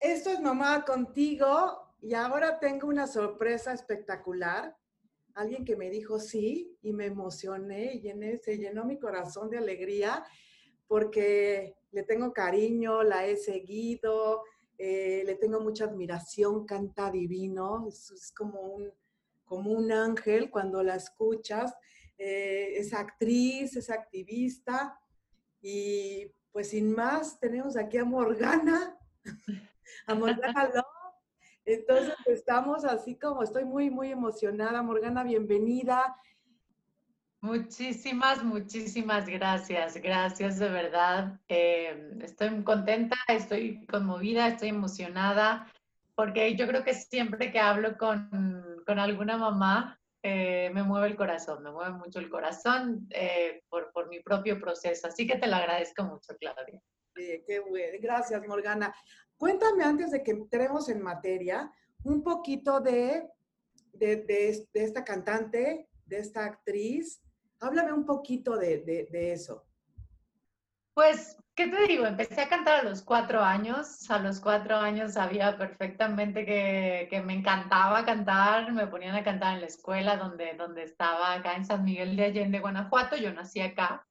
Esto es Mamá contigo y ahora tengo una sorpresa espectacular. Alguien que me dijo sí y me emocioné y llené, se llenó mi corazón de alegría porque le tengo cariño, la he seguido, eh, le tengo mucha admiración, canta divino, es, como, un, como un ángel cuando la escuchas. Eh, es actriz, es activista y pues sin más tenemos aquí a Morgana, a Morgana Love. Entonces estamos así como, estoy muy, muy emocionada. Morgana, bienvenida. Muchísimas, muchísimas gracias. Gracias de verdad. Eh, estoy contenta, estoy conmovida, estoy emocionada, porque yo creo que siempre que hablo con, con alguna mamá, eh, me mueve el corazón, me mueve mucho el corazón eh, por, por, mi propio proceso. Así que te lo agradezco mucho, Claudia. Sí, qué bueno. Gracias, Morgana. Cuéntame antes de que entremos en materia un poquito de, de, de, de esta cantante, de esta actriz, Háblame un poquito de, eso. Pues, ¿qué te digo? Empecé a cantar a los cuatro años. A los cuatro años sabía perfectamente que, me encantaba cantar. Me ponían a cantar en la escuela donde, donde estaba, acá en San Miguel de Allende, Guanajuato. Yo nací acá.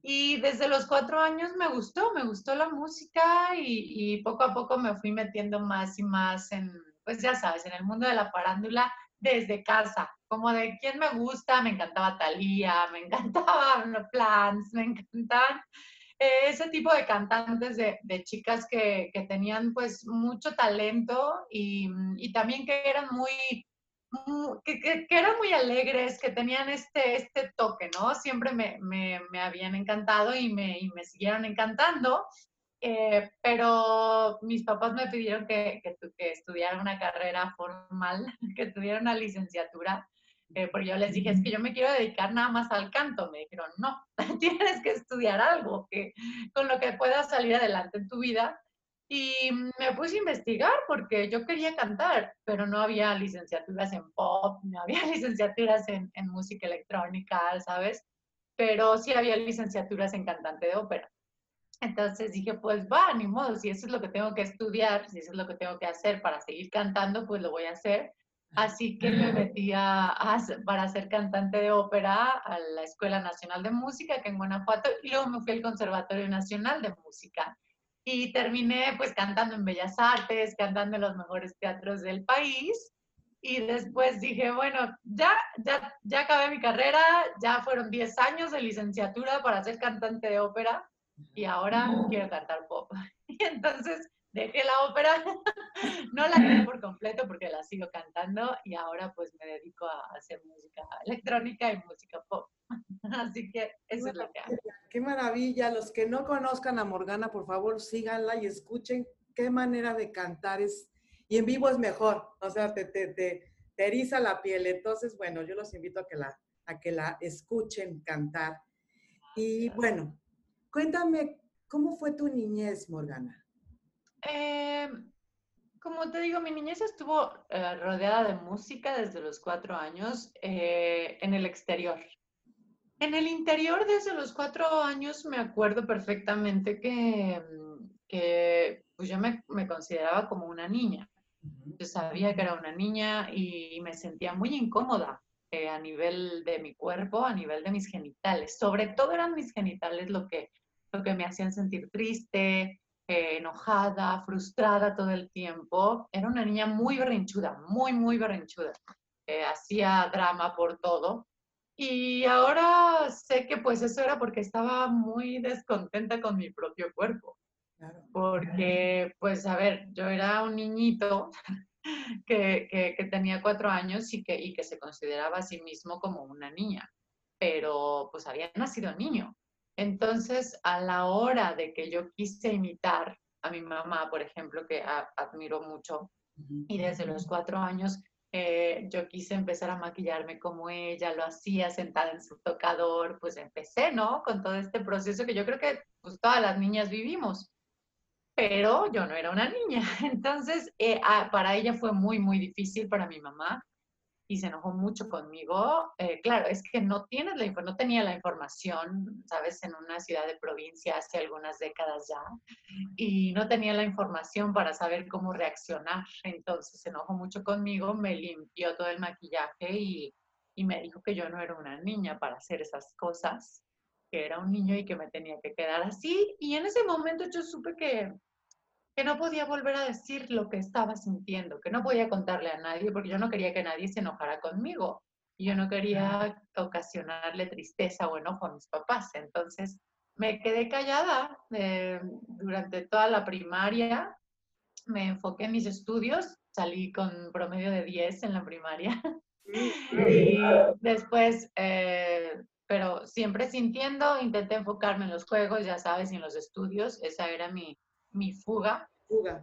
Y desde los cuatro años me gustó, me gustó la música y, y poco a poco me fui metiendo más y más en, pues ya sabes, en el mundo de la parándula desde casa como de quién me gusta, me encantaba Thalía, me encantaban los Plans, me encantaban eh, ese tipo de cantantes de, chicas que, tenían pues mucho talento y, también que eran muy, que, eran muy alegres, que tenían este, este toque, ¿no? Siempre me, habían encantado y me, me siguieron encantando. Eh, pero mis papás me pidieron que, que, estudiara una carrera formal, que tuviera una licenciatura eh, porque yo les dije, es que yo me quiero dedicar nada más al canto. Me dijeron, no, tienes que estudiar algo que, con lo que puedas salir adelante en tu vida. Y me puse a investigar porque yo quería cantar, pero no había licenciaturas en pop, no había licenciaturas en, en música electrónica, ¿sabes? Pero sí había licenciaturas en cantante de ópera. Entonces dije, pues va, ni modo, si eso es lo que tengo que estudiar, si eso es lo que tengo que hacer para seguir cantando, pues lo voy a hacer. Así que me metí a, para ser cantante de ópera a la Escuela Nacional de Música, que en Guanajuato, y luego me fui al Conservatorio Nacional de Música. Y terminé pues cantando en Bellas Artes, cantando en los mejores teatros del país. Y después dije, bueno, ya, ya, ya acabé mi carrera, ya fueron 10 años de licenciatura para ser cantante de ópera y ahora quiero cantar pop. Y entonces dejé la ópera, no la dejé por completo porque la sigo cantando y ahora pues me dedico a hacer música electrónica y música pop. Así que eso es lo que hago. Qué maravilla. Los que no conozcan a Morgana, por favor, síganla y escuchen qué manera de cantar es. Y en vivo es mejor, o sea, te, te, te, eriza la piel. Entonces, bueno, yo los invito a que la, a que la escuchen cantar. Y bueno, cuéntame, ¿cómo fue tu niñez, Morgana? Eh, como te digo, mi niñez estuvo eh, rodeada de música desde los cuatro años eh, en el exterior. En el interior, desde los cuatro años, me acuerdo perfectamente que, que pues yo me, me, consideraba como una niña. Yo sabía que era una niña y me sentía muy incómoda a nivel de mi cuerpo, a nivel de mis genitales. Sobre todo eran mis genitales lo que, lo que me hacían sentir triste, enojada, frustrada todo el tiempo. Era una niña muy berrinchuda, muy, muy berrinchuda. Eh, hacía drama por todo. Y ahora sé que pues eso era porque estaba muy descontenta con mi propio cuerpo. Porque, pues, a ver, yo era un niñito que, que, tenía cuatro años y que, y que se consideraba a sí mismo como una niña, pero pues había nacido niño. Entonces, a la hora de que yo quise imitar a mi mamá, por ejemplo, que admiro mucho, y desde los cuatro años eh, yo quise empezar a maquillarme como ella, lo hacía sentada en su tocador, pues empecé, ¿no? Con todo este proceso que yo creo que pues, todas las niñas vivimos. Pero yo no era una niña, entonces eh, ah, para ella fue muy, muy difícil, para mi mamá, y se enojó mucho conmigo. Eh, claro, es que no tienes la no tenía la información, sabes, en una ciudad de provincia hace algunas décadas ya, y no tenía la información para saber cómo reaccionar. Entonces se enojó mucho conmigo, me limpió todo el maquillaje y, y me dijo que yo no era una niña para hacer esas cosas, que era un niño y que me tenía que quedar así. Y en ese momento yo supe que que no podía volver a decir lo que estaba sintiendo, que no podía contarle a nadie porque yo no quería que nadie se enojara conmigo. Y yo no quería ocasionarle tristeza o enojo a mis papás. Entonces me quedé callada eh, durante toda la primaria. Me enfoqué en mis estudios. Salí con promedio de 10 en la primaria. y después, eh, pero siempre sintiendo, intenté enfocarme en los juegos, ya sabes, y en los estudios. Esa era mi, mi fuga. Fuga,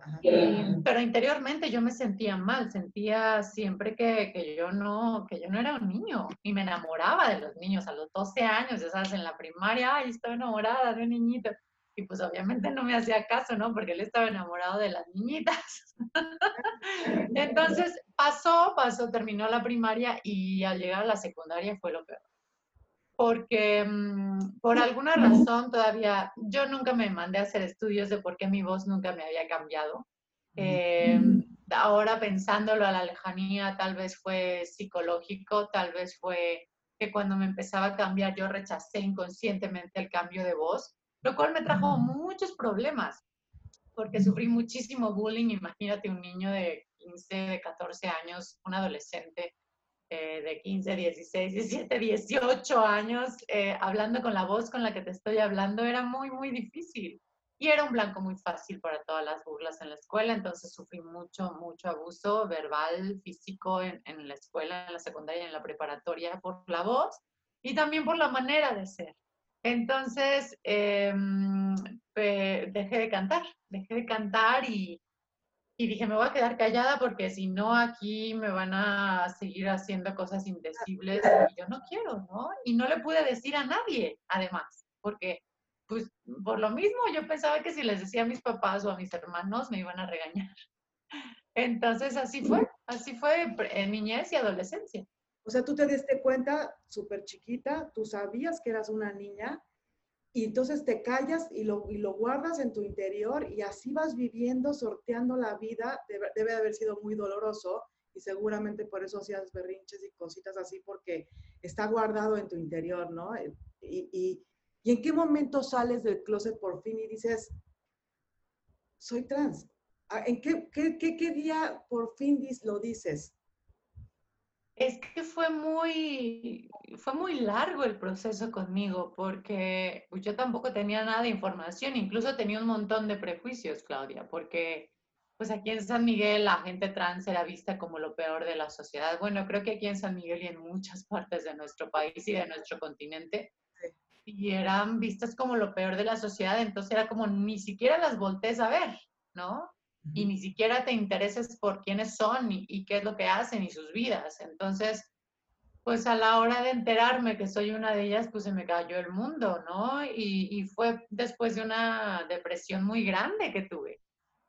pero interiormente yo me sentía mal, sentía siempre que, que, yo no, que yo no era un niño y me enamoraba de los niños a los 12 años, ya sabes, en la primaria, ay, estoy enamorada de un niñito. Y pues obviamente no me hacía caso, ¿no? Porque él estaba enamorado de las niñitas. Entonces pasó, pasó, terminó la primaria y al llegar a la secundaria fue lo peor porque mm, por alguna razón todavía yo nunca me mandé a hacer estudios de por qué mi voz nunca me había cambiado. Eh, ahora pensándolo a la lejanía, tal vez fue psicológico, tal vez fue que cuando me empezaba a cambiar yo rechacé inconscientemente el cambio de voz, lo cual me trajo muchos problemas, porque sufrí muchísimo bullying. Imagínate un niño de 15, de 14 años, un adolescente eh, de 15, 16, 17, 18 años, eh, hablando con la voz con la que te estoy hablando, era muy, muy difícil. Y era un blanco muy fácil para todas las burlas en la escuela, entonces sufrí mucho, mucho abuso verbal, físico en, en la escuela, en la secundaria, en la preparatoria, por la voz y también por la manera de ser. Entonces, em, dejé de cantar, dejé de cantar y, y dije, me voy a quedar callada porque si no aquí me van a seguir haciendo cosas indecibles y yo no quiero, ¿no? Y no le pude decir a nadie, además, porque pues por lo mismo yo pensaba que si les decía a mis papás o a mis hermanos me iban a regañar. Entonces así fue, así fue en niñez y adolescencia. O sea, tú te diste cuenta súper chiquita, tú sabías que eras una niña y entonces te callas y lo, y lo guardas en tu interior y así vas viviendo, sorteando la vida. Debe, debe haber sido muy doloroso y seguramente por eso hacías berrinches y cositas así porque está guardado en tu interior, ¿no? Eh, y, y, y en qué momento sales del closet por fin y dices, soy trans? Ah, ¿En qué, qué, qué, qué día por fin lo dices? Es que fue muy, fue muy largo el proceso conmigo porque yo tampoco tenía nada de información, incluso tenía un montón de prejuicios, Claudia, porque pues aquí en San Miguel la gente trans era vista como lo peor de la sociedad. Bueno, creo que aquí en San Miguel y en muchas partes de nuestro país y de nuestro continente, y eran vistas como lo peor de la sociedad, entonces era como ni siquiera las voltees a ver, ¿no? Y ni siquiera te intereses por quiénes son y, qué es lo que hacen y sus vidas. Entonces, pues a la hora de enterarme que soy una de ellas, pues se me cayó el mundo, ¿no? Y, y, fue después de una depresión muy grande que tuve,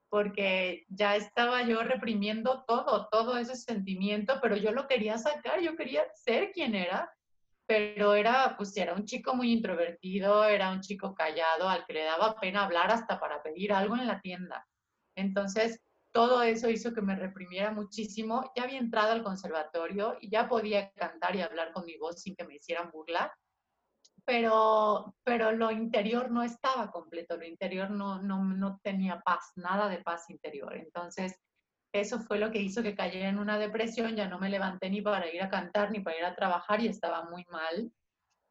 porque ya estaba yo reprimiendo todo, todo ese sentimiento, pero yo lo quería sacar, yo quería ser quien era, pero era, pues era un chico muy introvertido, era un chico callado, al que le daba pena hablar hasta para pedir algo en la tienda. Entonces, todo eso hizo que me reprimiera muchísimo. Ya había entrado al conservatorio y ya podía cantar y hablar con mi voz sin que me hicieran burlar, pero, pero lo interior no estaba completo, lo interior no, no, no tenía paz, nada de paz interior. Entonces, eso fue lo que hizo que cayera en una depresión, ya no me levanté ni para ir a cantar ni para ir a trabajar y estaba muy mal.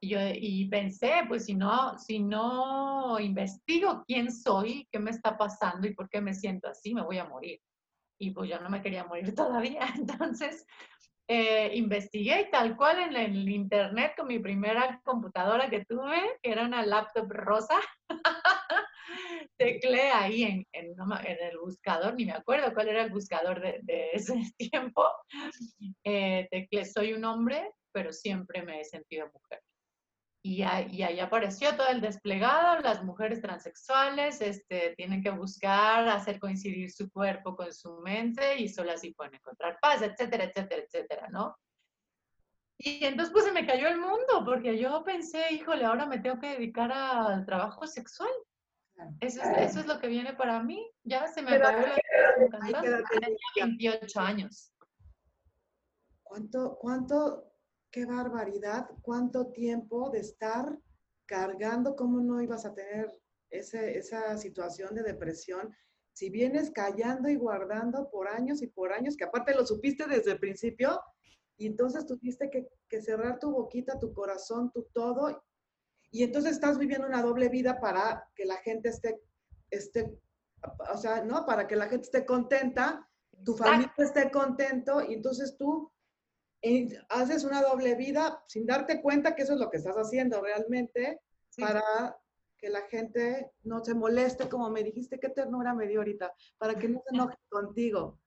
Y, yo, y pensé, pues si no, si no investigo quién soy, qué me está pasando y por qué me siento así, me voy a morir. Y pues yo no me quería morir todavía. Entonces, eh, investigué tal cual en el internet con mi primera computadora que tuve, que era una laptop rosa, teclé ahí en, en, en, el buscador, ni me acuerdo cuál era el buscador de, de ese tiempo, eh, teclé soy un hombre, pero siempre me he sentido mujer. Y, ahí apareció todo el desplegado, las mujeres transexuales este, tienen que buscar hacer coincidir su cuerpo con su mente y solo así pueden encontrar paz, etcétera, etcétera, etcétera, ¿no? Y entonces pues se me cayó el mundo, porque yo pensé, híjole, ahora me tengo que dedicar al trabajo sexual. Eso es, eso es lo que viene para mí. Ya se me acabó la Tenía 28 años. ¿Cuánto, cuánto, qué barbaridad, cuánto tiempo de estar cargando, cómo no ibas a tener ese, esa situación de depresión? Si vienes callando y guardando por años y por años, que aparte lo supiste desde el principio, y entonces tuviste que, que cerrar tu boquita, tu corazón, tu todo, y entonces estás viviendo una doble vida para que la gente esté, esté, o sea, ¿no? Para que la gente esté contenta, tu familia esté contento, y entonces tú eh, haces una doble vida sin darte cuenta que eso es lo que estás haciendo realmente para que la gente no se moleste, como me dijiste, qué ternura me dio ahorita, para que no se enoje contigo.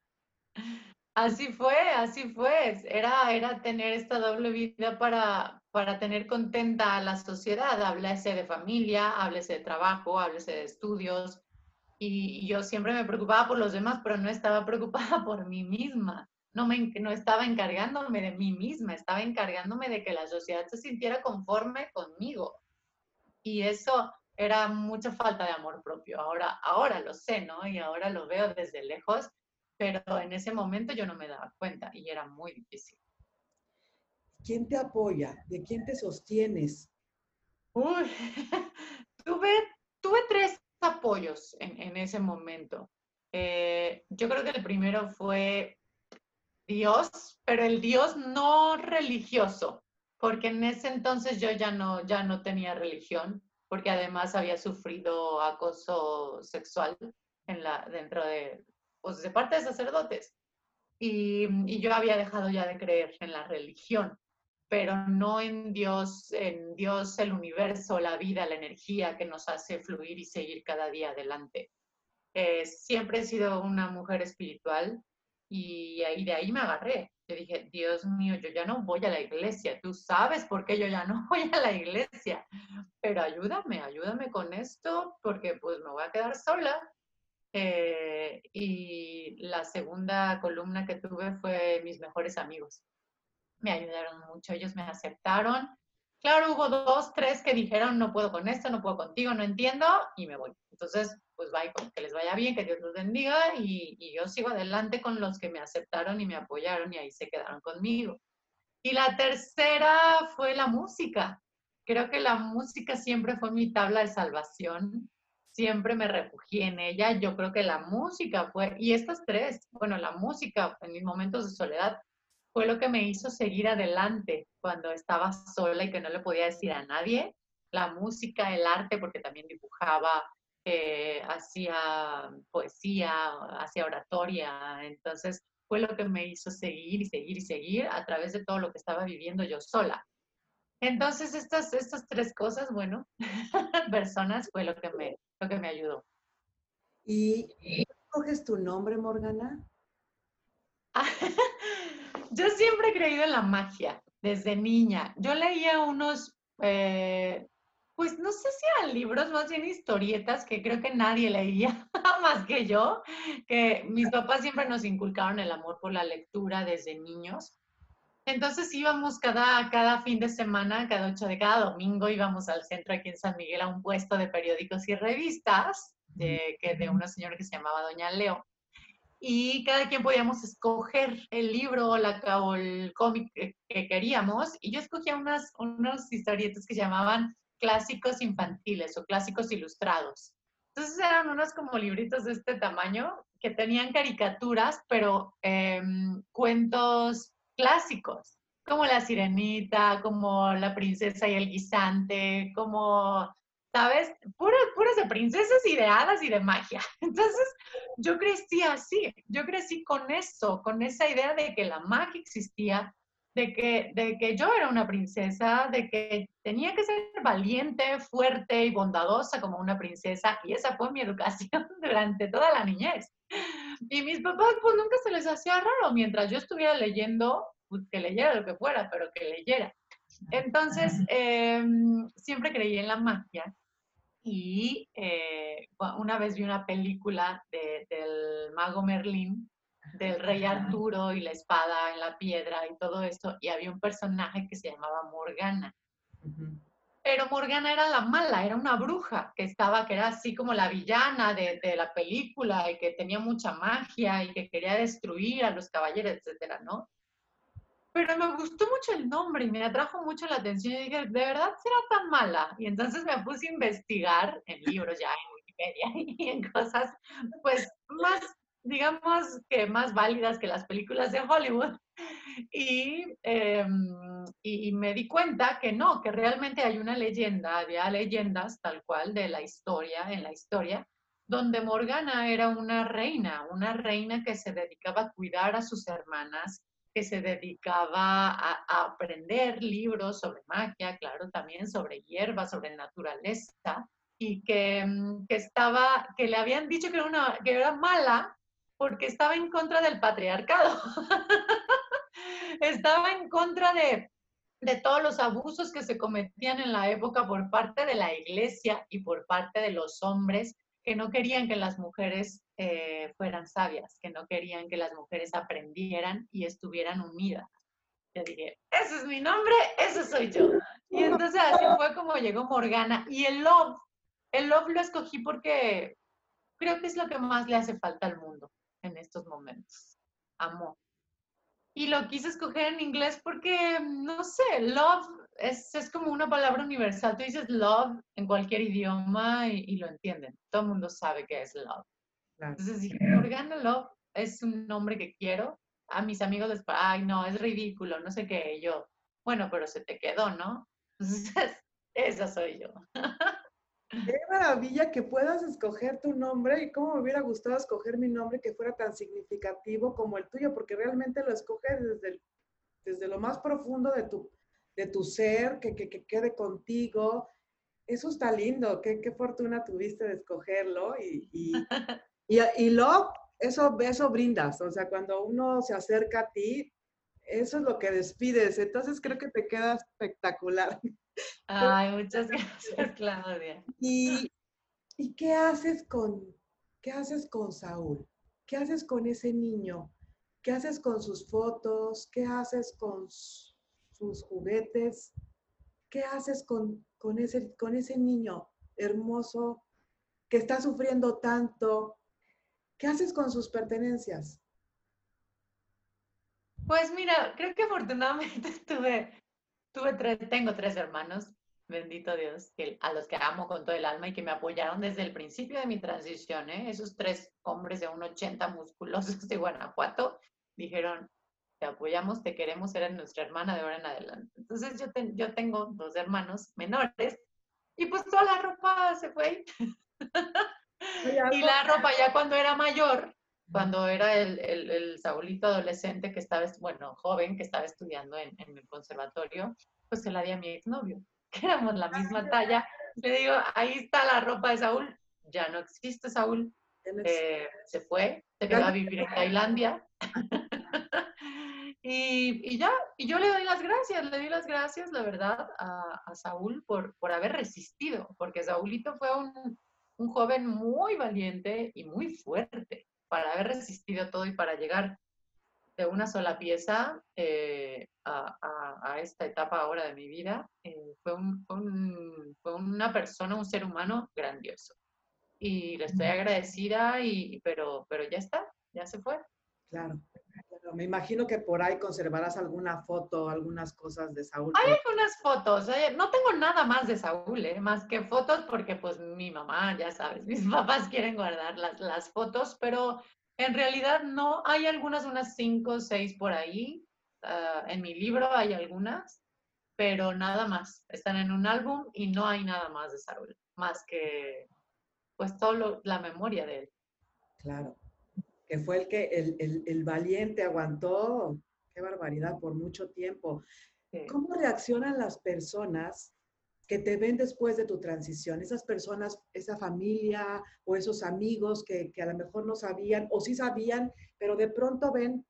Así fue, así fue. Era, era tener esta doble vida para, para tener contenta a la sociedad. Háblese de familia, háblese de trabajo, háblese de estudios. Y, yo siempre me preocupaba por los demás, pero no estaba preocupada por mí misma. No, me, no estaba encargándome de mí misma, estaba encargándome de que la sociedad se sintiera conforme conmigo. Y eso era mucha falta de amor propio. Ahora, ahora lo sé, ¿no? Y ahora lo veo desde lejos pero en ese momento yo no me daba cuenta y era muy difícil. ¿Quién te apoya? ¿De quién te sostienes? Uy, tuve, tuve tres apoyos en, en ese momento. Eh, yo creo que el primero fue Dios, pero el Dios no religioso, porque en ese entonces yo ya no, ya no tenía religión, porque además había sufrido acoso sexual en la, dentro de, pues de parte de sacerdotes. Y, yo había dejado ya de creer en la religión, pero no en Dios, en Dios, el universo, la vida, la energía que nos hace fluir y seguir cada día adelante. Eh, siempre he sido una mujer espiritual y, y de ahí me agarré. Yo dije, Dios mío, yo ya no voy a la iglesia. Tú sabes por qué yo ya no voy a la iglesia, pero ayúdame, ayúdame con esto porque pues me voy a quedar sola eh, y la segunda columna que tuve fue mis mejores amigos. Me ayudaron mucho, ellos me aceptaron. Claro, hubo dos, tres que dijeron, no puedo con esto, no puedo contigo, no entiendo, y me voy. Entonces, pues bye, que les vaya bien, que Dios los bendiga, y, y yo sigo adelante con los que me aceptaron y me apoyaron y ahí se quedaron conmigo. Y la tercera fue la música. Creo que la música siempre fue mi tabla de salvación siempre me refugié en ella. Yo creo que la música fue, y estas tres, bueno, la música en mis momentos de soledad fue lo que me hizo seguir adelante cuando estaba sola y que no le podía decir a nadie. La música, el arte, porque también dibujaba, eh, hacía poesía, hacía oratoria. Entonces fue lo que me hizo seguir y seguir y seguir a través de todo lo que estaba viviendo yo sola. Entonces, estas, estas tres cosas, bueno, personas fue lo que me, lo que me ayudó. ¿Y coges tu nombre, Morgana? Yo siempre he creído en la magia, desde niña. Yo leía unos, eh, pues no sé si eran libros, más bien historietas que creo que nadie leía más que yo, que mis papás siempre nos inculcaron el amor por la lectura desde niños. Entonces íbamos cada, cada fin de semana, cada ocho de cada domingo, íbamos al centro aquí en San Miguel a un puesto de periódicos y revistas de, que, de una señora que se llamaba Doña Leo. Y cada quien podíamos escoger el libro o, la, o el cómic que, queríamos. Y yo escogía unas, unos historietas que llamaban clásicos infantiles o clásicos ilustrados. Entonces eran unos como libritos de este tamaño que tenían caricaturas, pero em, cuentos clásicos, como La Sirenita, como La Princesa y el Guisante, como, ¿sabes? Puras, puras de princesas y de hadas y de magia. Entonces, yo crecí así, yo crecí con eso, con esa idea de que la magia existía, de que, de que yo era una princesa, de que tenía que ser valiente, fuerte y bondadosa como una princesa, y esa fue mi educación durante toda la niñez. Y mis papás, pues nunca se les hacía raro, mientras yo estuviera leyendo, pues que leyera lo que fuera, pero que leyera. Entonces, em, siempre creí en la magia. Y eh, una vez vi una película del mago Merlín del rey Arturo y la espada en la piedra y todo esto, y había un personaje que se llamaba Morgana. Pero Morgana era la mala, era una bruja que estaba, que era así como la villana de, de, la película y que tenía mucha magia y que quería destruir a los caballeros, etcétera, ¿no? Pero me gustó mucho el nombre y me atrajo mucho la atención y dije, ¿de verdad será tan mala? Y entonces me puse a investigar en libros ya, en Wikipedia y en cosas, pues, más, digamos que más válidas que las películas de Hollywood. Y, em, y, me di cuenta que no, que realmente hay una leyenda, había leyendas tal cual de la historia, en la historia, donde Morgana era una reina, una reina que se dedicaba a cuidar a sus hermanas, que se dedicaba a, aprender libros sobre magia, claro, también sobre hierbas, sobre naturaleza, y que, mm, que, estaba, que le habían dicho que era, una, que era mala porque estaba en contra del patriarcado. estaba en contra de, de todos los abusos que se cometían en la época por parte de la iglesia y por parte de los hombres que no querían que las mujeres eh, fueran sabias, que no querían que las mujeres aprendieran y estuvieran unidas. Yo dije, ese es mi nombre, ese soy yo. Y entonces así fue como llegó Morgana. Y el love, el love lo escogí porque creo que es lo que más le hace falta al mundo en estos momentos. Amor. Y lo quise escoger en inglés porque, no sé, love es, es como una palabra universal. Tú dices love en cualquier idioma y, lo entienden. Todo el mundo sabe que es love. Entonces dije, Morgana Love es un nombre que quiero. A mis amigos les ay, no, es ridículo, no sé qué. yo, bueno, pero se te quedó, ¿no? Entonces, esa soy yo. Qué maravilla que puedas escoger tu nombre y cómo me hubiera gustado escoger mi nombre que fuera tan significativo como el tuyo, porque realmente lo escoges desde, desde lo más profundo de tu, de tu ser, que, que, que quede contigo. Eso está lindo, qué, qué fortuna tuviste de escogerlo y, y, y, y lo, eso, eso brindas, o sea, cuando uno se acerca a ti, eso es lo que despides, entonces creo que te queda espectacular. Ay, muchas gracias, Claudia. ¿Y, ¿Y qué haces con, qué haces con Saúl? ¿Qué haces con ese niño? ¿Qué haces con sus fotos? ¿Qué haces con sus juguetes? ¿Qué haces con, con, ese, con ese niño hermoso que está sufriendo tanto? ¿Qué haces con sus pertenencias? Pues mira, creo que afortunadamente tuve Tuve tres, tengo tres hermanos, bendito Dios, que, a los que amo con todo el alma y que me apoyaron desde el principio de mi transición. ¿eh? Esos tres hombres de un 80 musculosos de Guanajuato dijeron, te apoyamos, te queremos, eres nuestra hermana de ahora en adelante. Entonces yo, yo tengo dos hermanos menores y pues toda la ropa se fue. y la ropa ya cuando era mayor, cuando era el, el, el, Saulito adolescente que estaba, bueno, joven, que estaba estudiando en, en el conservatorio, pues se la di a mi exnovio, que éramos la misma talla. Le digo, ahí está la ropa de Saúl. Ya no existe Saúl. Eh, se fue, se quedó a vivir en Tailandia. y, y, ya, y yo le doy las gracias, le doy las gracias, la verdad, a, a Saúl por, por haber resistido, porque Saúlito fue un, un joven muy valiente y muy fuerte para haber resistido todo y para llegar de una sola pieza eh, a, a, esta etapa ahora de mi vida, eh, fue, un, fue, una persona, un ser humano grandioso. Y le estoy agradecida, y, pero, pero ya está, ya se fue. Claro. Me imagino que por ahí conservarás alguna foto, algunas cosas de Saúl. Hay algunas fotos. No tengo nada más de Saúl, ¿eh? más que fotos, porque pues mi mamá, ya sabes, mis papás quieren guardar las, las fotos, pero en realidad no. Hay algunas, unas cinco o seis por ahí. Ah, en mi libro hay algunas, pero nada más. Están en un álbum y no hay nada más de Saúl, más que pues todo la memoria de él. Claro que fue el que el, el, valiente aguantó, qué barbaridad, por mucho tiempo. ¿Cómo reaccionan las personas que te ven después de tu transición? Esas personas, esa familia o esos amigos que, que a lo mejor no sabían o sí sabían, pero de pronto ven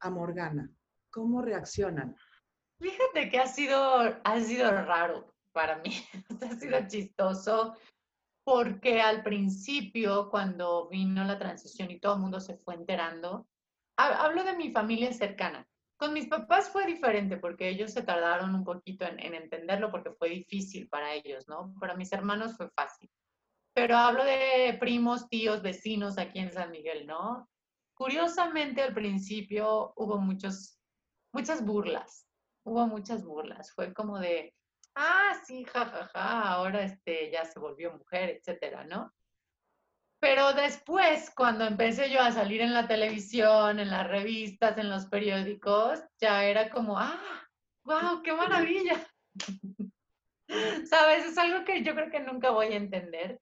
a Morgana. ¿Cómo reaccionan? Fíjate que ha sido, ha sido raro para mí, ha sido chistoso porque al principio, cuando vino la transición y todo el mundo se fue enterando, hablo de mi familia cercana. Con mis papás fue diferente porque ellos se tardaron un poquito en, entenderlo porque fue difícil para ellos, ¿no? Para mis hermanos fue fácil. Pero hablo de primos, tíos, vecinos aquí en San Miguel, ¿no? Curiosamente al principio hubo muchos, muchas burlas, hubo muchas burlas. Fue como de, ah, sí, jajaja, ja, ja, ahora este, ya se volvió mujer, etcétera, ¿no? Pero después, cuando empecé yo a salir en la televisión, en las revistas, en los periódicos, ya era como, ah, wow, qué maravilla. ¿Sabes? Es algo que yo creo que nunca voy a entender,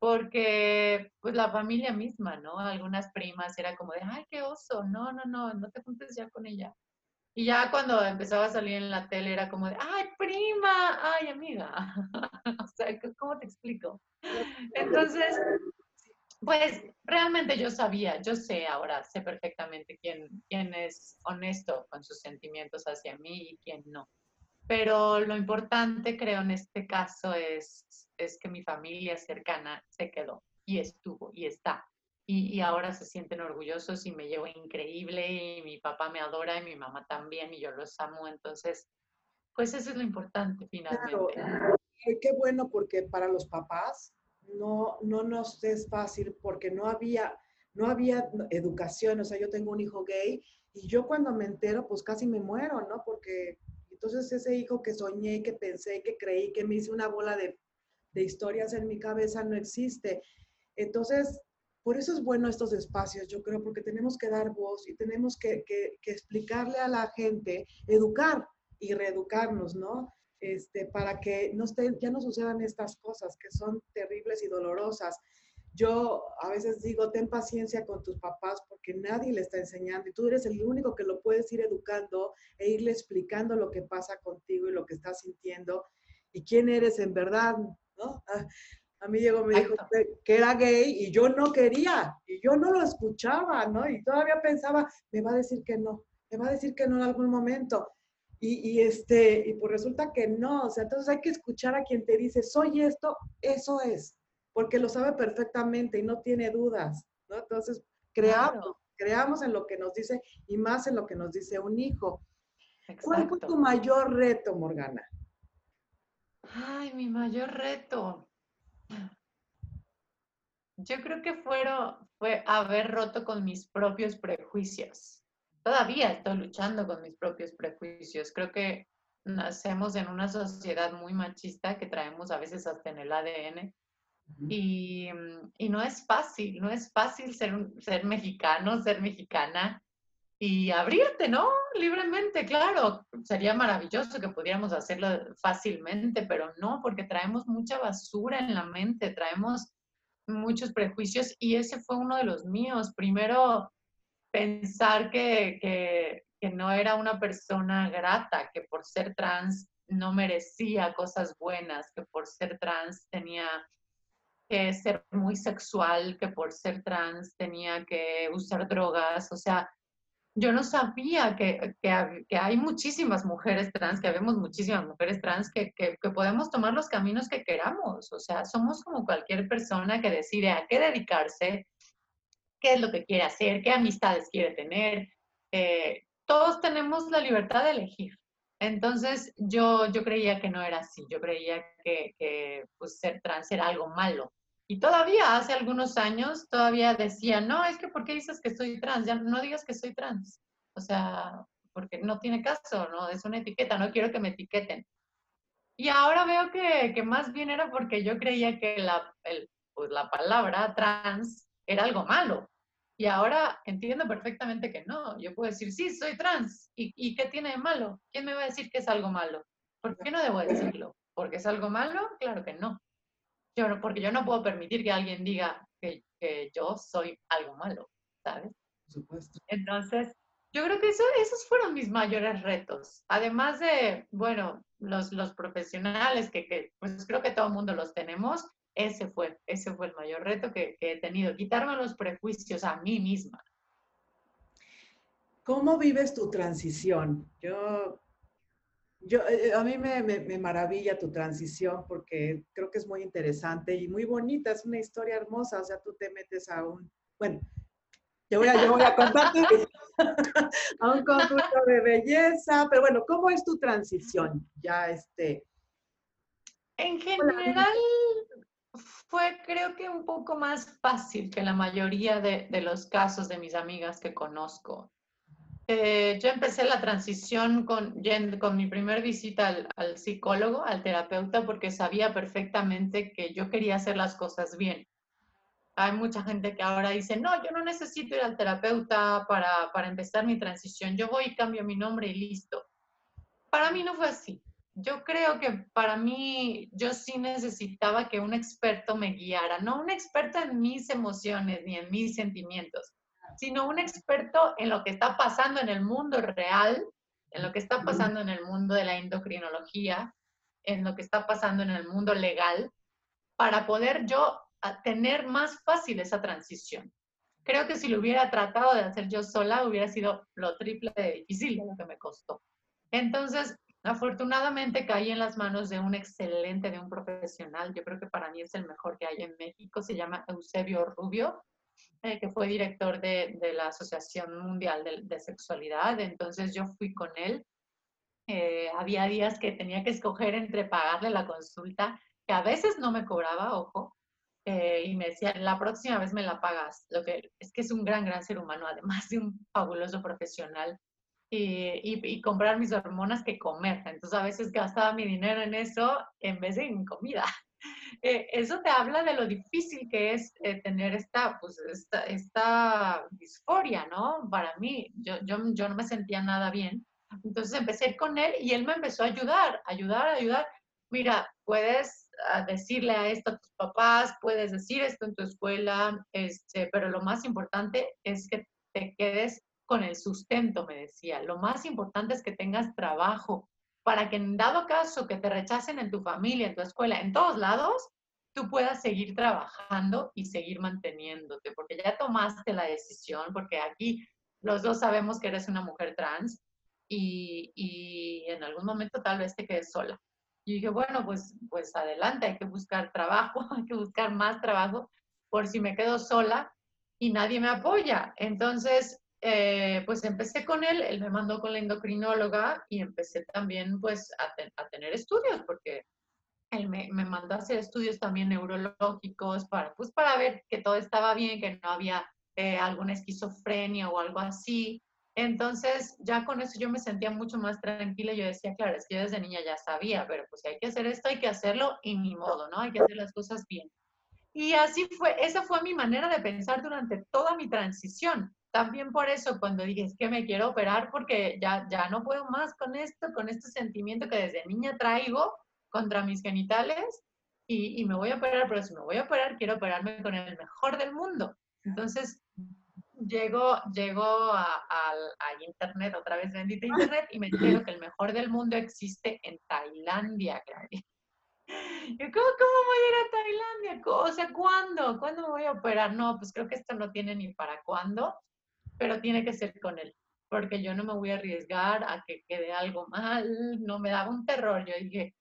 porque pues la familia misma, ¿no? Algunas primas era como de, ay, qué oso, no, no, no, no te juntes ya con ella. Y ya cuando empezaba a salir en la tele era como de, ay, prima, ay, amiga. o sea, ¿cómo te explico? Entonces, pues realmente yo sabía, yo sé ahora, sé perfectamente quién, quién es honesto con sus sentimientos hacia mí y quién no. Pero lo importante, creo, en este caso es, es que mi familia cercana se quedó y estuvo y está. Y, y, ahora se sienten orgullosos y me llevo increíble y mi papá me adora y mi mamá también y yo los amo. Entonces, pues eso es lo importante finalmente. Claro. Qué bueno porque para los papás no, no nos es fácil porque no había, no había educación. O sea, yo tengo un hijo gay y yo cuando me entero, pues casi me muero, ¿no? Porque entonces ese hijo que soñé, que pensé, que creí, que me hice una bola de, de historias en mi cabeza no existe. Entonces, por eso es bueno estos espacios, yo creo, porque tenemos que dar voz y tenemos que, que, explicarle a la gente, educar y reeducarnos, ¿no? Este, para que no ya no sucedan estas cosas que son terribles y dolorosas. Yo a veces digo, ten paciencia con tus papás porque nadie le está enseñando y tú eres el único que lo puedes ir educando e irle explicando lo que pasa contigo y lo que estás sintiendo y quién eres en verdad, ¿no? A, mí llegó, me dijo que, era gay y yo no quería y yo no lo escuchaba, ¿no? Y todavía pensaba, me va a decir que no, me va a decir que no en algún momento. Y, este, y pues resulta que no, o sea, entonces hay que escuchar a quien te dice, soy esto, eso es, porque lo sabe perfectamente y no tiene dudas, ¿no? Entonces, creamos, creamos en lo que nos dice y más en lo que nos dice un hijo. ¿Cuál fue tu mayor reto, Morgana? Ay, mi mayor reto. Yo creo que fueron, fue haber roto con mis propios prejuicios todavía estoy luchando con mis propios prejuicios. Creo que nacemos en una sociedad muy machista que traemos a veces hasta en el ADN. Y, y, no es fácil, no es fácil ser, ser mexicano, ser mexicana y abrirte, ¿no? Libremente, claro. Sería maravilloso que pudiéramos hacerlo fácilmente, pero no, porque traemos mucha basura en la mente, traemos muchos prejuicios y ese fue uno de los míos. Primero, pensar que, que, que, no era una persona grata, que por ser trans no merecía cosas buenas, que por ser trans tenía que ser muy sexual, que por ser trans tenía que usar drogas, o sea, yo no sabía que, que, hay muchísimas mujeres trans, que habemos muchísimas mujeres trans que, que, podemos tomar los caminos que queramos. O sea, somos como cualquier persona que decide a qué dedicarse, qué es lo que quiere hacer, qué amistades quiere tener. Eh, todos tenemos la libertad de elegir. Entonces yo, yo creía que no era así, yo creía que, que pues, ser trans era algo malo. Y todavía hace algunos años todavía decía, no, es que ¿por qué dices que soy trans? Ya no digas que soy trans. O sea, porque no tiene caso, ¿no? Es una etiqueta, no quiero que me etiqueten. Y ahora veo que, que más bien era porque yo creía que la, el, pues, la palabra trans era algo malo. Y ahora entiendo perfectamente que no. Yo puedo decir, sí, soy trans. ¿Y, ¿Y, qué tiene de malo? ¿Quién me va a decir que es algo malo? ¿Por qué no debo decirlo? ¿Porque es algo malo? Claro que no. Yo no porque yo no puedo permitir que alguien diga que, que yo soy algo malo, ¿sabes? Por supuesto. Entonces, yo creo que eso, esos fueron mis mayores retos. Además de, bueno, los, los profesionales, que, que pues creo que todo el mundo los tenemos, ese fue, ese fue el mayor reto que, he tenido, quitarme los prejuicios a mí misma. ¿Cómo vives tu transición? Yo, yo eh, a mí me, me, maravilla tu transición porque creo que es muy interesante y muy bonita, es una historia hermosa, o sea, tú te metes a un, bueno, Yo voy a, yo voy a contarte a un concurso de belleza, pero bueno, ¿cómo es tu transición? Ya este. En general fue creo que un poco más fácil que la mayoría de, de los casos de mis amigas que conozco. Eh, yo empecé la transición con, con mi primera visita al, al, psicólogo, al terapeuta, porque sabía perfectamente que yo quería hacer las cosas bien. Hay mucha gente que ahora dice, no, yo no necesito ir al terapeuta para, para empezar mi transición, yo voy y cambio mi nombre y listo. Para mí no fue así. Yo creo que para mí, yo sí necesitaba que un experto me guiara, no un experto en mis emociones ni en mis sentimientos, sino un experto en lo que está pasando en el mundo real, en lo que está pasando en el mundo de la endocrinología, en lo que está pasando en el mundo legal, para poder yo tener más fácil esa transición. Creo que si lo hubiera tratado de hacer yo sola, hubiera sido lo triple de difícil de lo que me costó. Entonces, afortunadamente caí en las manos de un excelente, de un profesional. Yo creo que para mí es el mejor que hay en México. Se llama Eusebio Rubio. Eh, que fue director de, de, la Asociación Mundial de, de, Sexualidad. Entonces yo fui con él. Eh, había días que tenía que escoger entre pagarle la consulta, que a veces no me cobraba, ojo, eh, y me decía, la próxima vez me la pagas. Lo que es que es un gran, gran ser humano, además de un fabuloso profesional. Y, y, y, comprar mis hormonas que comer. Entonces a veces gastaba mi dinero en eso en vez de en comida. Eh, eso te habla de lo difícil que es eh, tener esta, pues, esta, esta, disforia, ¿no? Para mí, yo, yo, yo no me sentía nada bien. Entonces empecé con él y él me empezó a ayudar, ayudar, ayudar. Mira, puedes ah, decirle a esto a tus papás, puedes decir esto en tu escuela, este, pero lo más importante es que te quedes con el sustento, me decía. Lo más importante es que tengas trabajo, para que en dado caso que te rechacen en tu familia, en tu escuela, en todos lados, tú puedas seguir trabajando y seguir manteniéndote, porque ya tomaste la decisión, porque aquí los dos sabemos que eres una mujer trans y, en algún momento tal vez te quedes sola. Y dije, bueno, pues, pues adelante, hay que buscar trabajo, hay que buscar más trabajo por si me quedo sola y nadie me apoya. Entonces, eh, pues empecé con él, él me mandó con la endocrinóloga y empecé también pues a, te, a tener estudios porque él me, me, mandó hacer estudios también neurológicos para, pues, para ver que todo estaba bien, que no había eh, alguna esquizofrenia o algo así. Entonces, ya con eso yo me sentía mucho más tranquila. Yo decía, claro, es que desde niña ya sabía, pero pues si hay que hacer esto, hay que hacerlo y ni modo, ¿no? Hay que hacer las cosas bien. Y así fue, esa fue mi manera de pensar durante toda mi transición también por eso cuando dije es que me quiero operar porque ya, ya no puedo más con esto, con este sentimiento que desde niña traigo contra mis genitales y, y, me voy a operar, pero si me voy a operar, quiero operarme con el mejor del mundo. Entonces, llego, llego a, a, a internet, otra vez bendita internet, y me entero que el mejor del mundo existe en Tailandia, Clary. Yo, ¿cómo, ¿cómo, voy a ir a Tailandia? O sea, ¿cuándo? ¿Cuándo me voy a operar? No, pues creo que esto no tiene ni para cuándo pero tiene que ser con él, porque yo no me voy a arriesgar a que quede algo mal, no me daba un terror. Yo dije,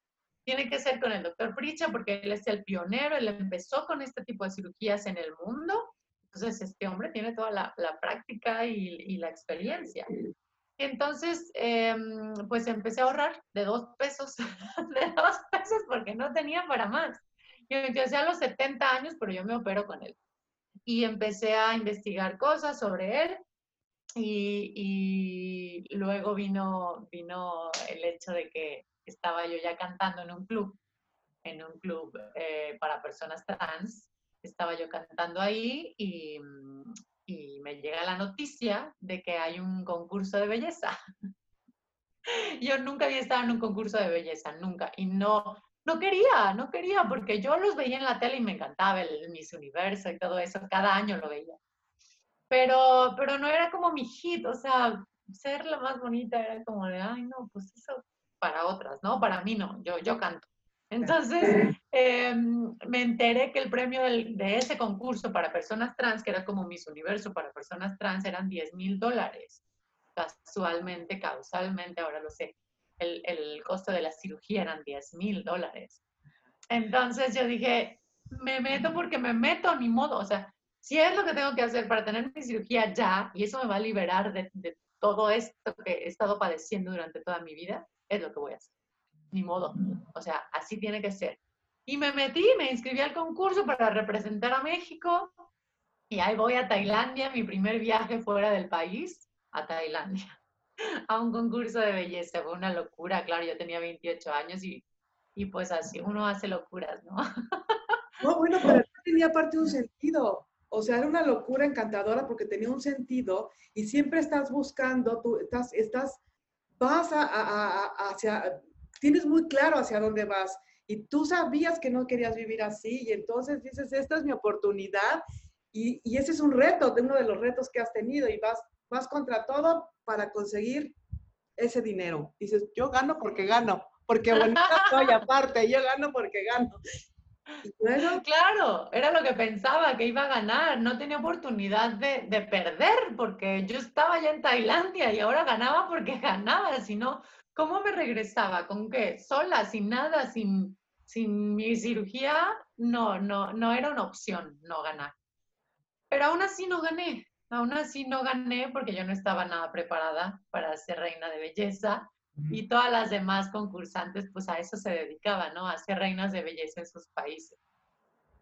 tiene que ser con el doctor Pricha, porque él es el pionero, él empezó con este tipo de cirugías en el mundo, entonces este hombre tiene toda la, la práctica y, y, la experiencia. Entonces, eh, pues empecé a ahorrar de dos pesos, de dos pesos, porque no tenía para más. Yo empecé a los 70 años, pero yo me opero con él. Y empecé a investigar cosas sobre él y, luego vino, vino el hecho de que estaba yo ya cantando en un club, en un club eh, para personas trans. Estaba yo cantando ahí y, y, me llega la noticia de que hay un concurso de belleza. Yo nunca había estado en un concurso de belleza, nunca. Y no, no quería, no quería, porque yo los veía en la tele y me encantaba el Miss Universo y todo eso. Cada año lo veía pero, pero no era como mi hit, o sea, ser la más bonita era como de, ay, no, pues eso para otras, ¿no? Para mí no, yo, yo canto. Entonces, eh, me enteré que el premio del, de ese concurso para personas trans, que era como Miss Universo para personas trans, eran 10 mil dólares. Casualmente, causalmente, ahora lo sé, el, el costo de la cirugía eran 10 mil dólares. Entonces yo dije, me meto porque me meto, ni modo, o sea, si es lo que tengo que hacer para tener mi cirugía ya, y eso me va a liberar de, de todo esto que he estado padeciendo durante toda mi vida, es lo que voy a hacer. Ni modo. O sea, así tiene que ser. Y me metí, me inscribí al concurso para representar a México. Y ahí voy a Tailandia, mi primer viaje fuera del país, a Tailandia, a un concurso de belleza. Fue una locura, claro, yo tenía 28 años y, y pues así uno hace locuras, ¿no? No, bueno, pero tenía aparte un sentido. O sea, era una locura encantadora porque tenía un sentido y siempre estás buscando, tú estás, estás, vas a, a, a, hacia, tienes muy claro hacia dónde vas y tú sabías que no querías vivir así y entonces dices, esta es mi oportunidad y, y, ese es un reto, de uno de los retos que has tenido y vas, vas contra todo para conseguir ese dinero. Dices, yo gano porque gano, porque bonita soy aparte, yo gano porque gano. Bueno. Claro, era lo que pensaba, que iba a ganar. No tenía oportunidad de, de, perder porque yo estaba ya en Tailandia y ahora ganaba porque ganaba. Si no, ¿cómo me regresaba? ¿Con qué? Sola, sin nada, sin, sin mi cirugía. No, no, no era una opción no ganar. Pero aún así no gané. Aún así no gané porque yo no estaba nada preparada para ser reina de belleza y todas las demás concursantes pues a eso se dedicaban, ¿no? A ser reinas de belleza en sus países.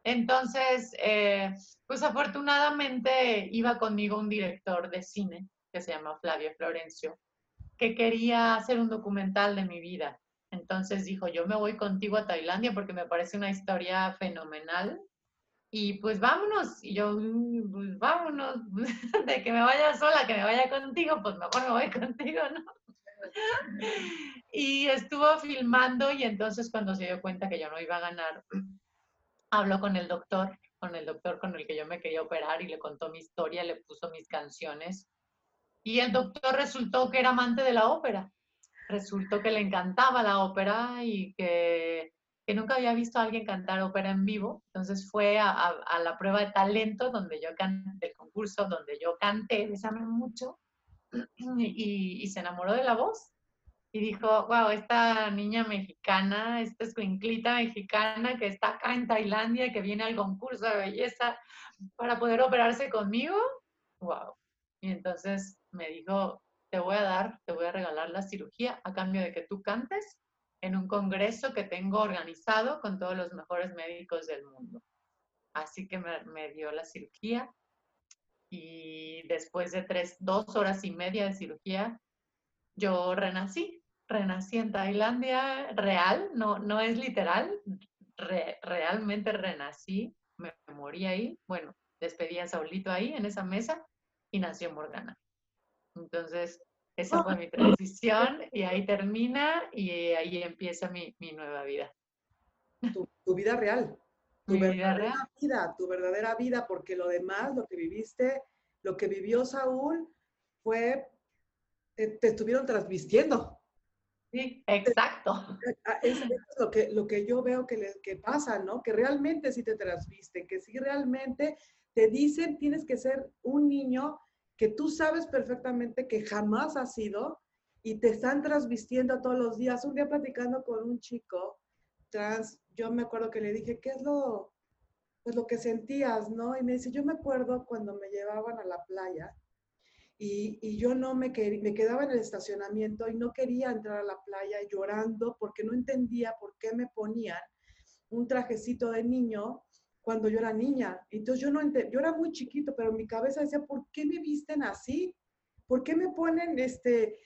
Entonces, eh, pues afortunadamente iba conmigo un director de cine que se llama Flavio Florencio, que quería hacer un documental de mi vida. Entonces dijo, yo me voy contigo a Tailandia porque me parece una historia fenomenal. Y pues vámonos. Y yo, mm, pues vámonos. De que me vaya sola, que me vaya contigo, pues mejor me voy contigo, ¿no? Y estuvo filmando y entonces cuando se dio cuenta que yo no iba a ganar, habló con el doctor, con el doctor con el que yo me quería operar y le contó mi historia, le puso mis canciones. Y el doctor resultó que era amante de la ópera. Resultó que le encantaba la ópera y que, que nunca había visto a alguien cantar ópera en vivo. Entonces fue a, la prueba de talento donde yo canté, el concurso donde yo canté, besame mucho y, se enamoró de la voz. Y dijo, wow, esta niña mexicana, esta escuinclita mexicana que está acá en Tailandia, que viene al concurso de belleza para poder operarse conmigo, wow. Y entonces me dijo, te voy a dar, te voy a regalar la cirugía a cambio de que tú cantes en un congreso que tengo organizado con todos los mejores médicos del mundo. Así que me dio la cirugía y después de tres, dos horas y media de cirugía, yo renací. Renací en Tailandia, real, no, no es literal, re, realmente renací, me, morí ahí, bueno, despedí a Saulito ahí en esa mesa y nació Morgana. Entonces, esa fue mi transición y ahí termina y ahí empieza mi, mi nueva vida. Tu, tu vida real tu Mi vida verdadera real. vida, tu verdadera vida, porque lo demás, lo que viviste, lo que vivió Saúl, fue, te, te estuvieron transvistiendo. Sí, exacto. Es, es lo, que, lo que yo veo que, le, que pasa, ¿no? Que realmente sí te transvisten, que sí realmente te dicen tienes que ser un niño que tú sabes perfectamente que jamás has sido y te están transvistiendo todos los días. Un día platicando con un chico trans, yo me acuerdo que le dije, ¿qué es lo, pues lo que sentías, no? Y me dice, yo me acuerdo cuando me llevaban a la playa y, y yo no me, quer- me quedaba en el estacionamiento y no quería entrar a la playa llorando porque no entendía por qué me ponían un trajecito de niño cuando yo era niña. Entonces yo no ente- yo era muy chiquito, pero mi cabeza decía, ¿por qué me visten así? ¿Por qué me ponen este,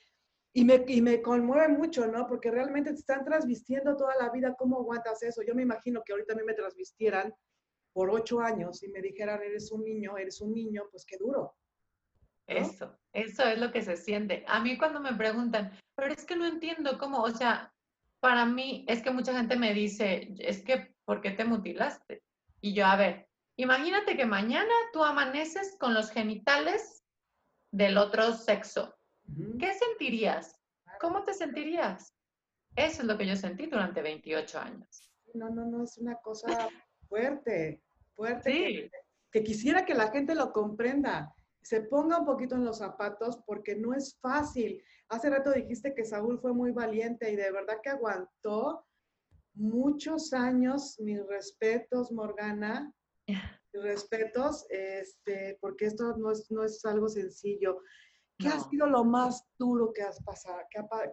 y me, y me conmueve mucho, ¿no? Porque realmente te están transvistiendo toda la vida. ¿Cómo aguantas eso? Yo me imagino que ahorita a me transvistieran por ocho años y me dijeran, eres un niño, eres un niño, pues qué duro. Eso, eso es lo que se siente. A mí cuando me preguntan, pero es que no entiendo cómo, o sea, para mí es que mucha gente me dice, es que, ¿por qué te mutilaste? Y yo, a ver, imagínate que mañana tú amaneces con los genitales del otro sexo. ¿Qué sentirías? ¿Cómo te sentirías? Eso es lo que yo sentí durante 28 años. No, no, no, es una cosa fuerte, fuerte, que, Sí, que quisiera que la gente lo comprenda, se ponga un poquito en los zapatos porque no es fácil. Hace rato dijiste que Saúl fue muy valiente y de verdad que aguantó muchos años, mis respetos, Morgana, respetos, este, porque esto no es, no es algo sencillo. ¿Qué ha sido lo más duro que has pasado?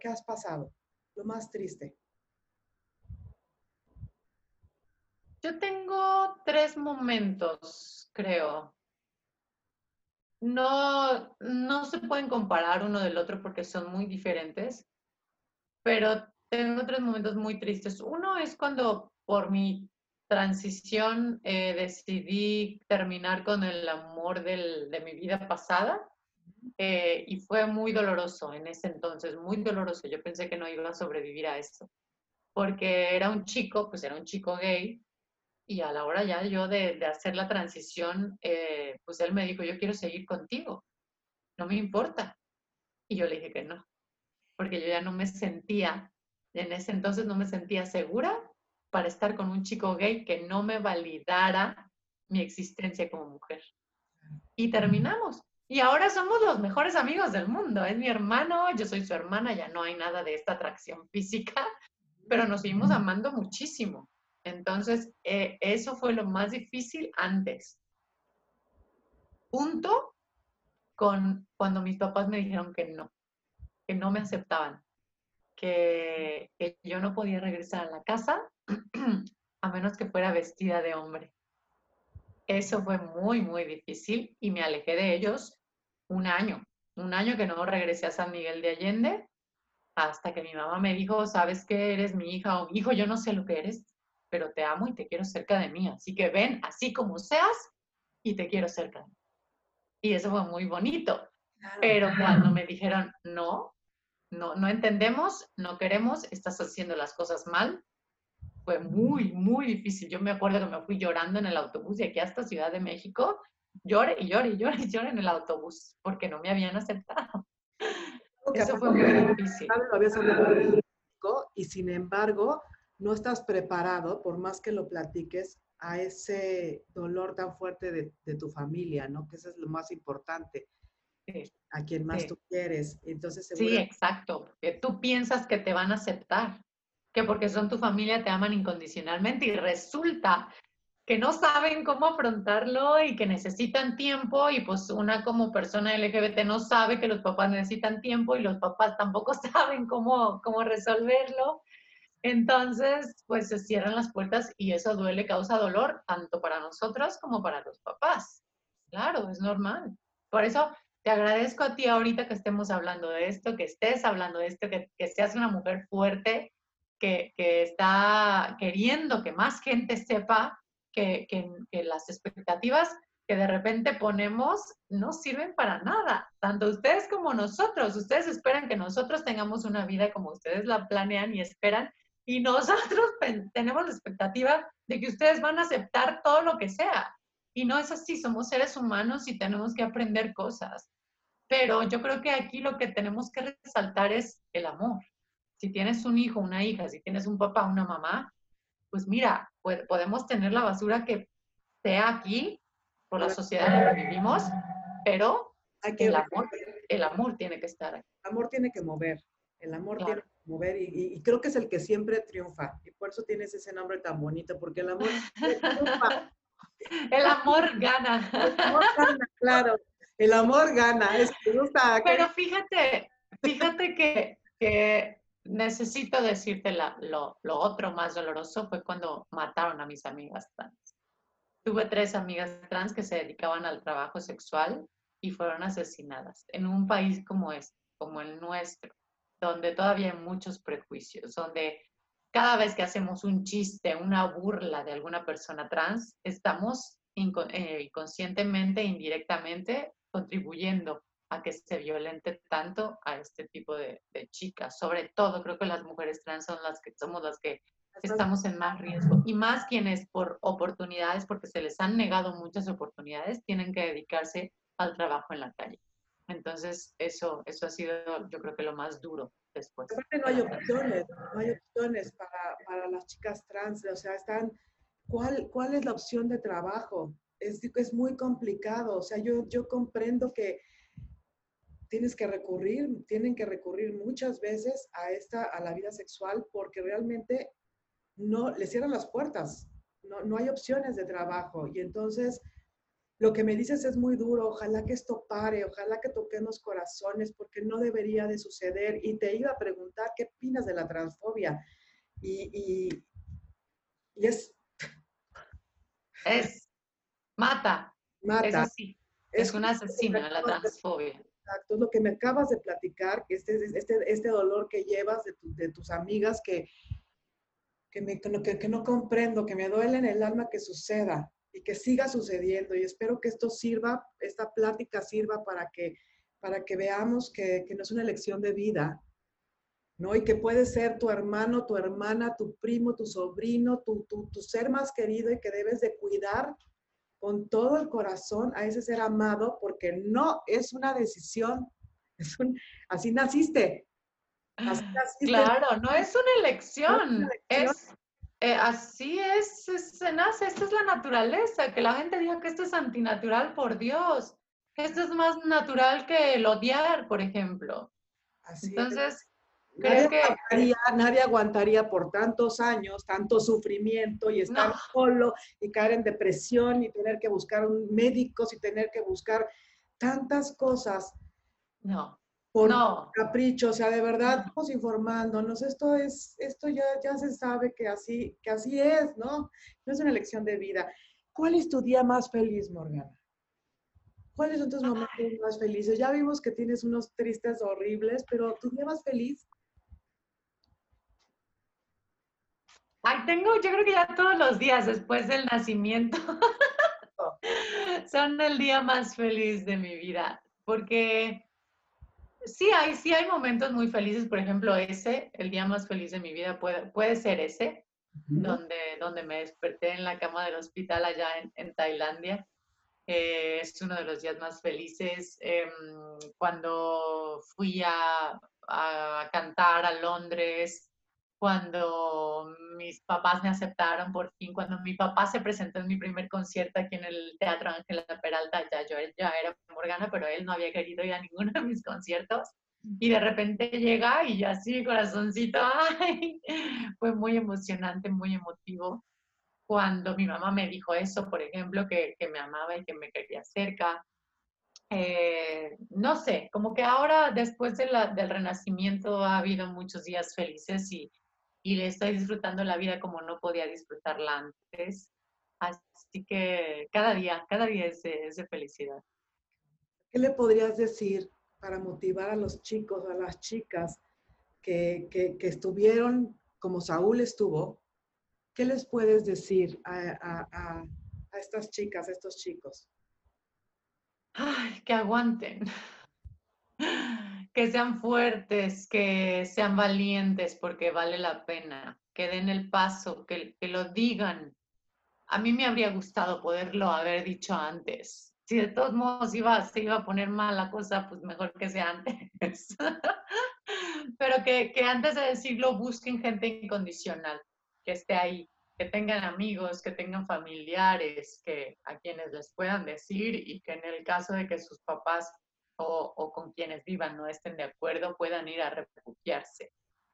¿Qué, has pasado? Lo más triste. Yo tengo tres momentos, creo. No, no se pueden comparar uno del otro porque son muy diferentes, pero tengo tres momentos muy tristes. Uno es cuando por mi transición eh, decidí terminar con el amor de mi vida pasada eh, y fue muy doloroso en ese entonces, muy doloroso. Yo pensé que no iba a sobrevivir a eso, porque era un chico, pues era un chico gay y a la hora ya yo de, hacer la transición, eh, pues él me dijo, yo quiero seguir contigo, no me importa. Y yo le dije que no, porque yo ya no me sentía, en ese entonces no me sentía segura para estar con un chico gay que no me validara mi existencia como mujer. Y terminamos. Y ahora somos los mejores amigos del mundo. Es mi hermano, yo soy su hermana, ya no hay nada de esta atracción física, pero nos seguimos amando muchísimo. Entonces, eh, eso fue lo más difícil antes. Punto con cuando mis papás me dijeron que no, que no me aceptaban, que yo no podía regresar a la casa a menos que fuera vestida de hombre. Eso fue muy, muy difícil y me alejé de ellos un año, un año que no regresé a San Miguel de Allende hasta que mi mamá me dijo, sabes que eres mi hija o hijo, yo no sé lo que eres, pero te amo y te quiero cerca de mí, así que ven así como seas y te quiero cerca. Y eso fue muy bonito. Pero cuando me dijeron, no, no, no entendemos, no queremos, estás haciendo las cosas mal, fue muy, muy difícil. Yo me acuerdo que me fui llorando en el autobús de aquí hasta Ciudad de México, lloré y lloré y lloré y lloré en el autobús porque no me habían aceptado. Eso fue muy difícil. Lo habías hablado y sin embargo no estás preparado, por más que lo platiques, a ese dolor tan fuerte de, tu familia, ¿no? Que eso es lo más importante. A quien más tú quieres. Entonces, Sí, exacto. Que tú piensas que te van a aceptar que porque son tu familia te aman incondicionalmente y resulta que no saben cómo afrontarlo y que necesitan tiempo y pues una como persona LGBT no sabe que los papás necesitan tiempo y los papás tampoco saben cómo, cómo resolverlo. Entonces, pues se cierran las puertas y eso duele, causa dolor, tanto para nosotros como para los papás. Claro, es normal. Por eso te agradezco a ti ahorita que estemos hablando de esto, que estés hablando de esto, que, que seas una mujer fuerte, que, está queriendo que más gente sepa que, las expectativas que de repente ponemos no sirven para nada, tanto ustedes como nosotros. Ustedes esperan que nosotros tengamos una vida como ustedes la planean y esperan, y nosotros tenemos la expectativa de que ustedes van a aceptar todo lo que sea. Y no es así, somos seres humanos y tenemos que aprender cosas. Pero yo creo que aquí lo que tenemos que resaltar es el amor si tienes un hijo, una hija, si tienes un papá, una mamá, pues mira, podemos tener la basura que sea aquí por la sociedad en la que vivimos, pero el, amor, el amor tiene que estar aquí. El amor tiene que mover, el amor tiene que mover y, creo que es el que siempre triunfa y por eso tienes ese nombre tan bonito, porque el amor triunfa. El amor gana. El amor gana, claro. El amor gana. Es, Pero fíjate, fíjate que, que necesito decirte lo, otro más doloroso fue cuando mataron a mis amigas trans. Tuve tres amigas trans que se dedicaban al trabajo sexual y fueron asesinadas en un país como este, como el nuestro, donde todavía hay muchos prejuicios, donde cada vez que hacemos un chiste, una burla de alguna persona trans, estamos eh, inconscientemente, indirectamente contribuyendo a que se violente tanto a este tipo de, chicas. Sobre todo, creo que las mujeres trans son las que somos las que estamos en más riesgo. Y más quienes por oportunidades, porque se les han negado muchas oportunidades, tienen que dedicarse al trabajo en la calle. Entonces, eso, eso ha sido, yo creo que lo más duro después. No hay opciones, no hay opciones para, para las chicas trans, o sea, están, ¿cuál, cuál es la opción de trabajo? Es, es muy complicado, o sea, yo, yo comprendo que tienes que recurrir, tienen que recurrir muchas veces a esta, a la vida sexual porque realmente no, le cierran las puertas, no, no hay opciones de trabajo. Y entonces lo que me dices es muy duro, ojalá que esto pare, ojalá que toquemos corazones, porque no debería de suceder. Y te iba a preguntar, ¿qué opinas de la transfobia? Y, es... Es, mata. Mata. sí, es, una asesina la transfobia. Exacto, lo que me acabas de platicar, este, este, este dolor que llevas de, tus amigas que, que, me, que, que no comprendo, que me duele en el alma que suceda y que siga sucediendo. Y espero que esto sirva, esta plática sirva para que, para que veamos que, no es una elección de vida, ¿no? Y que puede ser tu hermano, tu hermana, tu primo, tu sobrino, tu, tu, ser más querido y que debes de cuidar con todo el corazón a ese ser amado porque no es una decisión, es un, así naciste. Claro, no es una elección, es eh, así es, se nace, esta es la naturaleza, que la gente diga que esto es antinatural, por Dios, esto es más natural que el odiar, por ejemplo. Entonces, que... nadie aguantaría por tantos años, tanto sufrimiento y estar solo y caer en depresión y tener que buscar médicos y tener que buscar tantas cosas. No por no. capricho, o sea, de verdad estamos informándonos, esto es, esto ya, ya se sabe que así, que así es, ¿no? No es una elección de vida. ¿Cuál es tu día más feliz, Morgana? ¿Cuáles son tus momentos más felices? Ya vimos que tienes unos tristes horribles, pero tu día más feliz. Ay, tengo, yo creo que ya todos los días después del nacimiento son el día más feliz de mi vida, porque Sí hay, sí hay momentos muy felices, por ejemplo, ese, el día más feliz de mi vida puede, puede ser ese, donde, donde me desperté en la cama del hospital allá en, Tailandia. Eh, es uno de los días más felices. Em, cuando fui a, a, cantar a Londres, cuando mis papás me aceptaron por fin, cuando mi papá se presentó en mi primer concierto aquí en el Teatro Ángela Peralta, ya yo ya era Morgana, pero él no había querido ir a ninguno de mis conciertos. Y de repente llega y yo así, corazoncito, ¡ay! fue muy emocionante, muy emotivo. Cuando mi mamá me dijo eso, por ejemplo, que, que me amaba y que me quería cerca. Eh, no sé, como que ahora, después de la, del renacimiento, ha habido muchos días felices y, y le estoy disfrutando la vida como no podía disfrutarla antes. Así que cada día, cada día es de, felicidad. ¿Qué le podrías decir para motivar a los chicos, a las chicas que, que, estuvieron como Saúl estuvo? ¿Qué les puedes decir a, a, a estas chicas, a estos chicos? Ay, que aguanten que sean fuertes, que sean valientes porque vale la pena, que den el paso, que, que lo digan. A mí me habría gustado poderlo haber dicho antes. Si de todos modos iba, se iba a poner mal la cosa, pues mejor que sea antes. Pero que, que antes de decirlo busquen gente incondicional, que esté ahí, que tengan amigos, que tengan familiares, que a quienes les puedan decir y que en el caso de que sus papás o, con quienes vivan no estén de acuerdo puedan ir a refugiarse.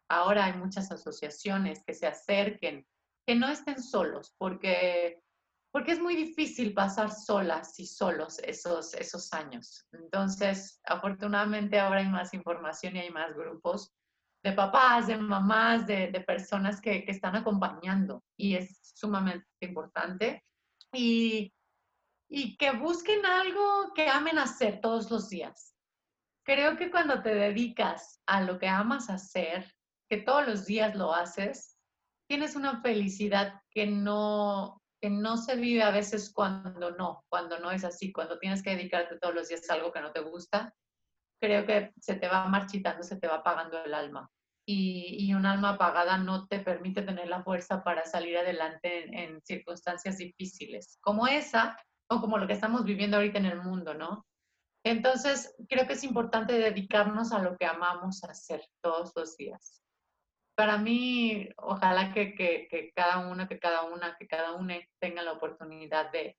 Ahora hay muchas asociaciones que se acerquen, que no estén solos, porque, porque es muy difícil pasar solas y solos esos, esos años. Entonces, afortunadamente ahora hay más información y hay más grupos de papás, de mamás, de, de personas que, que, están acompañando y es sumamente importante. Y, y que busquen algo que amen hacer todos los días. Creo que cuando te dedicas a lo que amas hacer, que todos los días lo haces, tienes una felicidad que no, que no se vive a veces cuando no, cuando no es así, cuando tienes que dedicarte todos los días a algo que no te gusta, creo que se te va marchitando, se te va apagando el alma. Y, y un alma apagada no te permite tener la fuerza para salir adelante en, en circunstancias difíciles, como esa, o como lo que estamos viviendo ahorita en el mundo, ¿no? Entonces, creo que es importante dedicarnos a lo que amamos hacer todos los días. Para mí, ojalá que, que, cada uno, que cada una, que cada uno tenga la oportunidad de,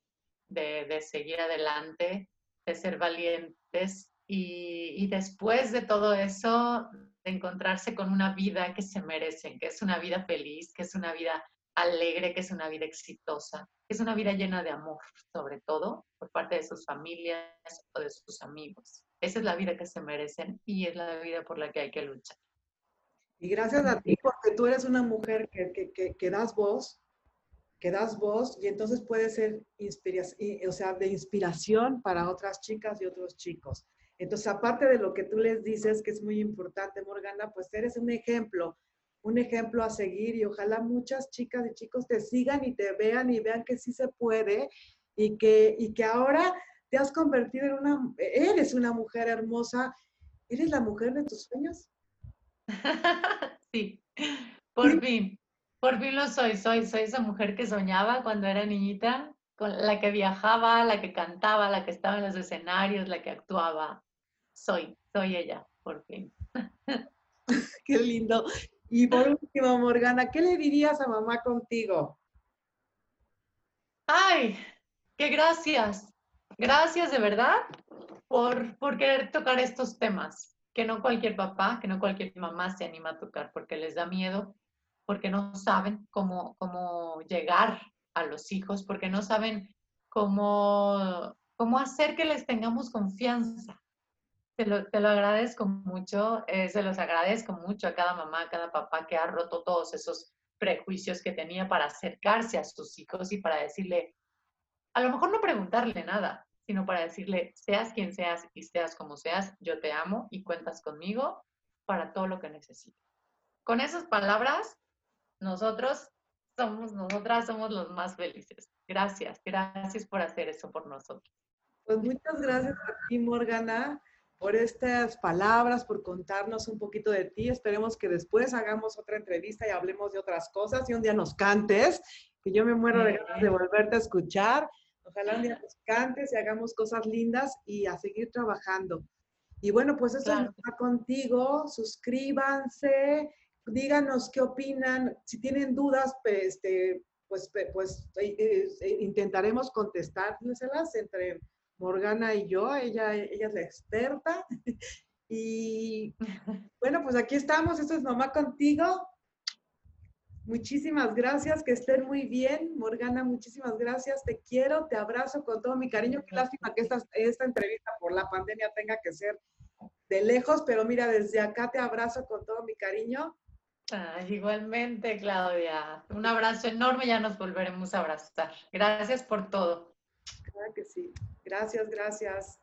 de, de seguir adelante, de ser valientes y, y, después de todo eso, de encontrarse con una vida que se merecen, que es una vida feliz, que es una vida alegre, que es una vida exitosa, que es una vida llena de amor, sobre todo por parte de sus familias o de sus amigos. Esa es la vida que se merecen y es la vida por la que hay que luchar. Y gracias a ti, porque tú eres una mujer que, que, que, das voz, que das voz y entonces puede ser o sea, de inspiración para otras chicas y otros chicos. Entonces, aparte de lo que tú les dices, que es muy importante, Morgana, pues eres un ejemplo, un ejemplo a seguir y ojalá muchas chicas y chicos te sigan y te vean y vean que sí se puede y que, y que ahora te has convertido en una, eres una mujer hermosa, eres la mujer de tus sueños. sí, por fin, por fin lo soy, soy, soy esa mujer que soñaba cuando era niñita, con la que viajaba, la que cantaba, la que estaba en los escenarios, la que actuaba. Soy, soy ella, por fin. Qué lindo. Y por último, Morgana, ¿qué le dirías a mamá contigo? Ay, qué gracias. Gracias de verdad por, por querer tocar estos temas que no cualquier papá, que no cualquier mamá se anima a tocar porque les da miedo, porque no saben cómo, cómo llegar a los hijos, porque no saben cómo, cómo hacer que les tengamos confianza. Te lo, te lo agradezco mucho, eh, se los agradezco mucho a cada mamá, a cada papá que ha roto todos esos prejuicios que tenía para acercarse a sus hijos y para decirle, a lo mejor no preguntarle nada, sino para decirle, seas quien seas y seas como seas, yo te amo y cuentas conmigo para todo lo que necesites. Con esas palabras, nosotros somos, nosotras somos los más felices. Gracias, gracias por hacer eso por nosotros. Pues muchas gracias a ti, Morgana, por estas palabras, por contarnos un poquito de ti. Esperemos que después hagamos otra entrevista y hablemos de otras cosas y un día nos cantes, que yo me muero de ganas de volverte a escuchar. Ojalá un día nos cantes y hagamos cosas lindas y a seguir trabajando. Y bueno, pues eso está contigo. Suscríbanse, díganos qué opinan. Si tienen dudas, pues, este, pues, pues eh, eh, intentaremos contestárselas entre Morgana y yo. Ella, ella es la experta. Y bueno, pues aquí estamos. Esto es Mamá Contigo. Muchísimas gracias, que estén muy bien. Morgana, muchísimas gracias. Te quiero, te abrazo con todo mi cariño. Qué lástima que esta, esta entrevista por la pandemia tenga que ser de lejos, pero mira, desde acá te abrazo con todo mi cariño. igualmente, Claudia. Un abrazo enorme, ya nos volveremos a abrazar. Gracias por todo. Claro que sí. Gracias, gracias.